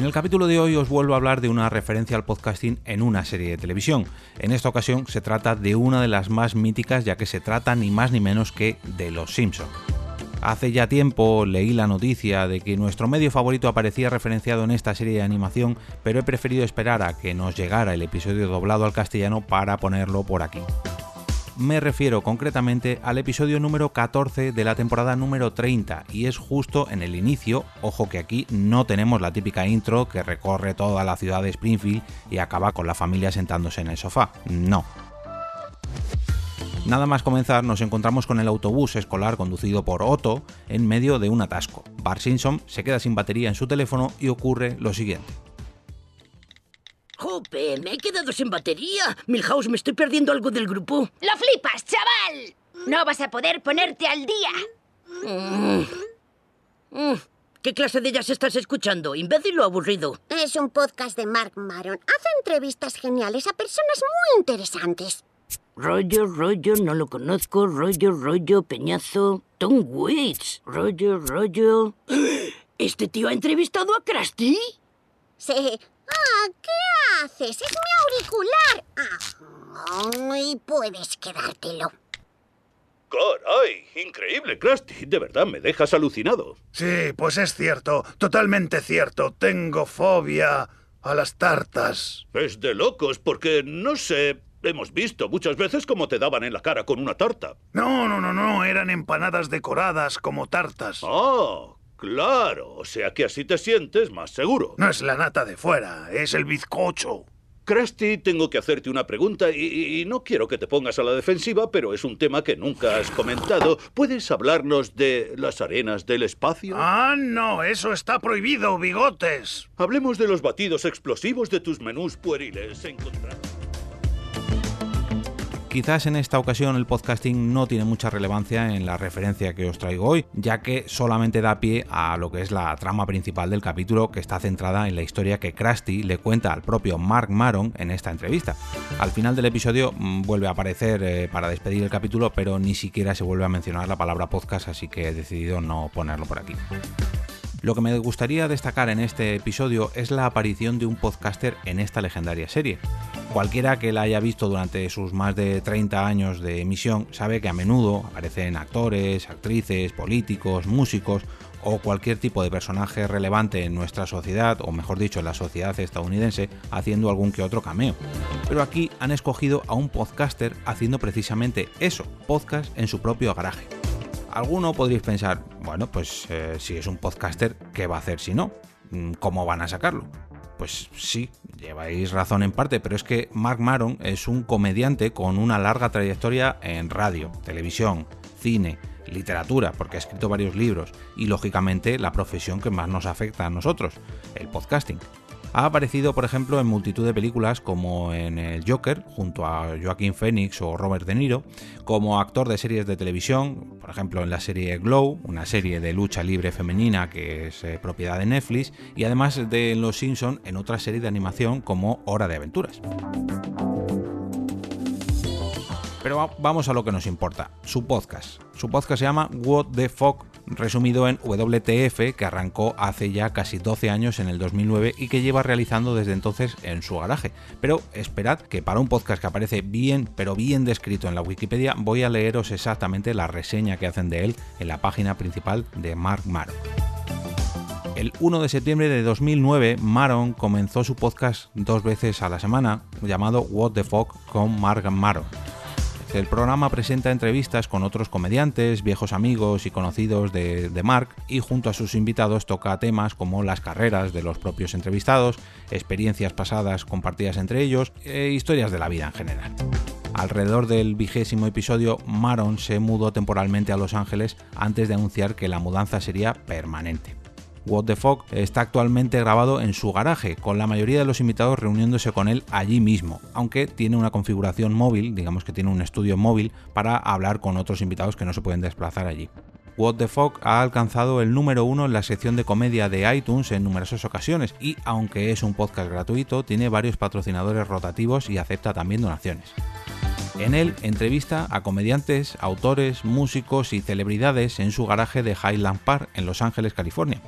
En el capítulo de hoy os vuelvo a hablar de una referencia al podcasting en una serie de televisión. En esta ocasión se trata de una de las más míticas ya que se trata ni más ni menos que de Los Simpson. Hace ya tiempo leí la noticia de que nuestro medio favorito aparecía referenciado en esta serie de animación, pero he preferido esperar a que nos llegara el episodio doblado al castellano para ponerlo por aquí me refiero concretamente al episodio número 14 de la temporada número 30 y es justo en el inicio, ojo que aquí no tenemos la típica intro que recorre toda la ciudad de Springfield y acaba con la familia sentándose en el sofá, no. Nada más comenzar nos encontramos con el autobús escolar conducido por Otto en medio de un atasco. Bart Simpson se queda sin batería en su teléfono y ocurre lo siguiente. ¡Jope! Me he quedado sin batería. Milhouse, me estoy perdiendo algo del grupo. ¡Lo flipas, chaval! No vas a poder ponerte al día. Mm. Mm. ¿Qué clase de jazz estás escuchando? ¿Imbécil o aburrido? Es un podcast de Mark Maron. Hace entrevistas geniales a personas muy interesantes. Rollo, rollo, no lo conozco. Rollo, rollo, peñazo. Tom Waits. Rollo, rollo. ¿Este tío ha entrevistado a Krusty? Sí. Ah, ¿qué haces? Es mi auricular. Ay, puedes quedártelo. ¡Caray! Increíble, Krusty. De verdad me dejas alucinado. Sí, pues es cierto. Totalmente cierto. Tengo fobia a las tartas. Es de locos, porque no sé. Hemos visto muchas veces cómo te daban en la cara con una tarta. No, no, no, no. Eran empanadas decoradas como tartas. Ah, claro. O sea que así te sientes más seguro. No es la nata de fuera, es el bizcocho. Krusty, tengo que hacerte una pregunta y, y, no quiero que te pongas a la defensiva, pero es un tema que nunca has comentado. ¿Puedes hablarnos de las arenas del espacio? Ah, no, eso está prohibido, bigotes. Hablemos de los batidos explosivos de tus menús pueriles encontrados. Quizás en esta ocasión el podcasting no tiene mucha relevancia en la referencia que os traigo hoy, ya que solamente da pie a lo que es la trama principal del capítulo que está centrada en la historia que Krusty le cuenta al propio Mark Maron en esta entrevista. Al final del episodio mmm, vuelve a aparecer eh, para despedir el capítulo, pero ni siquiera se vuelve a mencionar la palabra podcast, así que he decidido no ponerlo por aquí. Lo que me gustaría destacar en este episodio es la aparición de un podcaster en esta legendaria serie. Cualquiera que la haya visto durante sus más de 30 años de emisión sabe que a menudo aparecen actores, actrices, políticos, músicos o cualquier tipo de personaje relevante en nuestra sociedad, o mejor dicho, en la sociedad estadounidense, haciendo algún que otro cameo. Pero aquí han escogido a un podcaster haciendo precisamente eso, podcast en su propio garaje. Alguno podréis pensar, bueno, pues eh, si es un podcaster, ¿qué va a hacer si no? ¿Cómo van a sacarlo? Pues sí, lleváis razón en parte, pero es que Mark Maron es un comediante con una larga trayectoria en radio, televisión, cine, literatura, porque ha escrito varios libros, y lógicamente la profesión que más nos afecta a nosotros, el podcasting. Ha aparecido, por ejemplo, en multitud de películas como en El Joker, junto a Joaquín Phoenix o Robert De Niro, como actor de series de televisión, por ejemplo en la serie Glow, una serie de lucha libre femenina que es eh, propiedad de Netflix, y además de Los Simpson en otra serie de animación como Hora de Aventuras. Pero vamos a lo que nos importa, su podcast. Su podcast se llama What the Fuck resumido en WTF, que arrancó hace ya casi 12 años en el 2009 y que lleva realizando desde entonces en su garaje. Pero esperad que para un podcast que aparece bien, pero bien descrito en la Wikipedia, voy a leeros exactamente la reseña que hacen de él en la página principal de Mark Maron. El 1 de septiembre de 2009, Maron comenzó su podcast dos veces a la semana, llamado What the Fuck con Mark Maron. El programa presenta entrevistas con otros comediantes, viejos amigos y conocidos de, de, Mark y junto a sus invitados toca temas como las carreras de los propios entrevistados, experiencias pasadas compartidas entre ellos e historias de la vida en general. Alrededor del vigésimo episodio, Maron se mudó temporalmente a Los Ángeles antes de anunciar que la mudanza sería permanente. What the Fog está actualmente grabado en su garaje, con la mayoría de los invitados reuniéndose con él allí mismo, aunque tiene una configuración móvil, digamos que tiene un estudio móvil para hablar con otros invitados que no se pueden desplazar allí. What the Fog ha alcanzado el número uno en la sección de comedia de iTunes en numerosas ocasiones y, aunque es un podcast gratuito, tiene varios patrocinadores rotativos y acepta también donaciones. En él entrevista a comediantes, autores, músicos y celebridades en su garaje de Highland Park en Los Ángeles, California.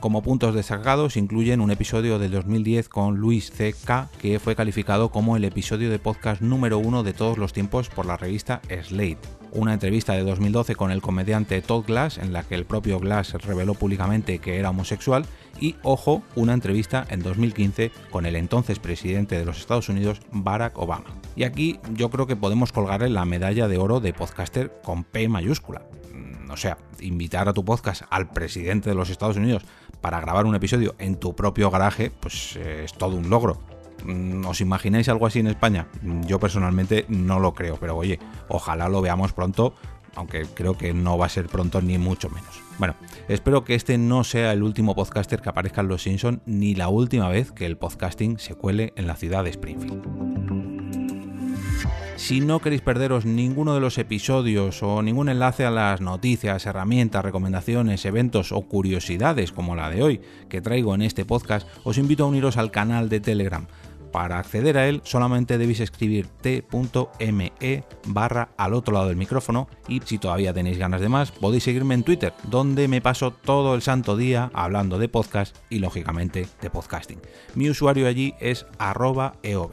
Como puntos destacados incluyen un episodio del 2010 con Luis C.K., que fue calificado como el episodio de podcast número uno de todos los tiempos por la revista Slate. Una entrevista de 2012 con el comediante Todd Glass, en la que el propio Glass reveló públicamente que era homosexual, y, ojo, una entrevista en 2015 con el entonces presidente de los Estados Unidos, Barack Obama. Y aquí yo creo que podemos colgarle la medalla de oro de podcaster con P mayúscula. Mm, o sea, invitar a tu podcast al presidente de los Estados Unidos para grabar un episodio en tu propio garaje, pues eh, es todo un logro. Mm, ¿Os imagináis algo así en España? Mm, yo personalmente no lo creo, pero oye, ojalá lo veamos pronto, aunque creo que no va a ser pronto ni mucho menos. Bueno, espero que este no sea el último podcaster que aparezca en Los Simpson ni la última vez que el podcasting se cuele en la ciudad de Springfield. Si no queréis perderos ninguno de los episodios o ningún enlace a las noticias, herramientas, recomendaciones, eventos o curiosidades como la de hoy que traigo en este podcast, os invito a uniros al canal de Telegram. Para acceder a él solamente debéis escribir t.me barra al otro lado del micrófono y si todavía tenéis ganas de más podéis seguirme en Twitter donde me paso todo el santo día hablando de podcast y lógicamente de podcasting. Mi usuario allí es arroba eov.